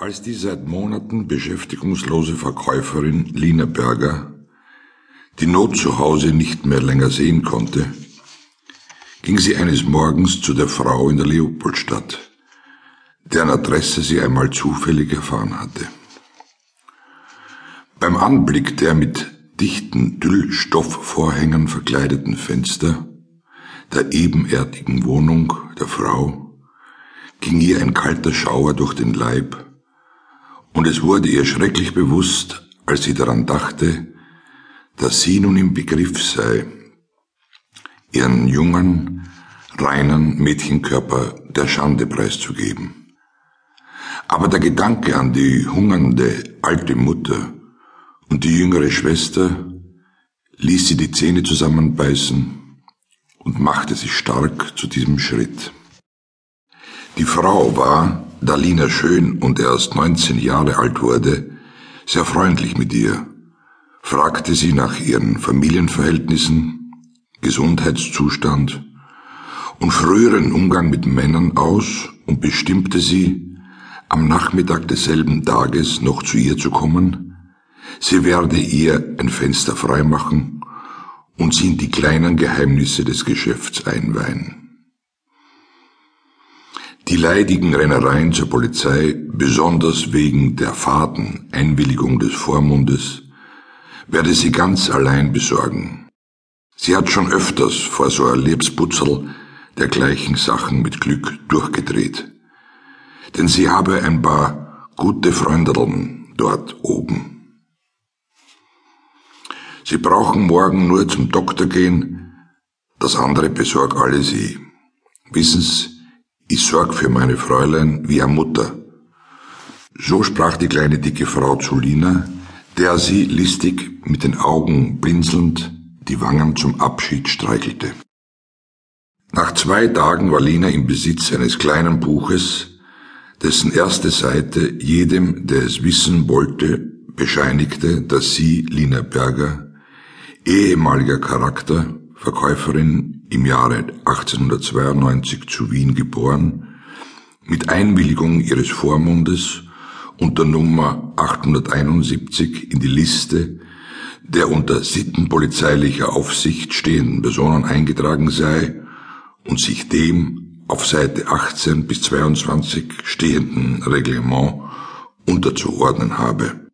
Als die seit Monaten beschäftigungslose Verkäuferin Lina Berger die Not zu Hause nicht mehr länger sehen konnte, ging sie eines Morgens zu der Frau in der Leopoldstadt, deren Adresse sie einmal zufällig erfahren hatte. Beim Anblick der mit dichten Tüllstoffvorhängen verkleideten Fenster der ebenerdigen Wohnung der Frau ging ihr ein kalter Schauer durch den Leib und es wurde ihr schrecklich bewusst, als sie daran dachte, dass sie nun im Begriff sei, ihren jungen, reinen Mädchenkörper der Schande preiszugeben. Aber der Gedanke an die hungernde alte Mutter und die jüngere Schwester ließ sie die Zähne zusammenbeißen und machte sich stark zu diesem Schritt. Die Frau war, da Lina schön und erst 19 Jahre alt wurde, sehr freundlich mit ihr, fragte sie nach ihren Familienverhältnissen, Gesundheitszustand und früheren Umgang mit Männern aus und bestimmte sie, am Nachmittag desselben Tages noch zu ihr zu kommen, sie werde ihr ein Fenster freimachen und sie in die kleinen Geheimnisse des Geschäfts einweihen. Die leidigen Rennereien zur Polizei, besonders wegen der faden Einwilligung des Vormundes, werde sie ganz allein besorgen. Sie hat schon öfters vor so ein Lebsputzel dergleichen Sachen mit Glück durchgedreht. Denn sie habe ein paar gute Freundeln dort oben. Sie brauchen morgen nur zum Doktor gehen, das andere besorg alle sie. Wissen Sie, ich sorg für meine Fräulein wie eine Mutter. So sprach die kleine dicke Frau zu Lina, der sie listig mit den Augen blinzelnd die Wangen zum Abschied streichelte. Nach zwei Tagen war Lina im Besitz eines kleinen Buches, dessen erste Seite jedem, der es wissen wollte, bescheinigte, dass sie, Lina Berger, ehemaliger Charakter, Verkäuferin im Jahre 1892 zu Wien geboren, mit Einwilligung ihres Vormundes unter Nummer 871 in die Liste der unter sittenpolizeilicher Aufsicht stehenden Personen eingetragen sei und sich dem auf Seite 18 bis 22 stehenden Reglement unterzuordnen habe.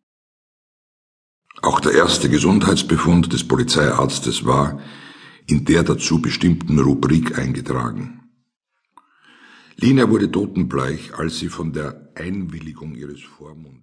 Auch der erste Gesundheitsbefund des Polizeiarztes war in der dazu bestimmten Rubrik eingetragen. Lina wurde totenbleich, als sie von der Einwilligung ihres Vormundes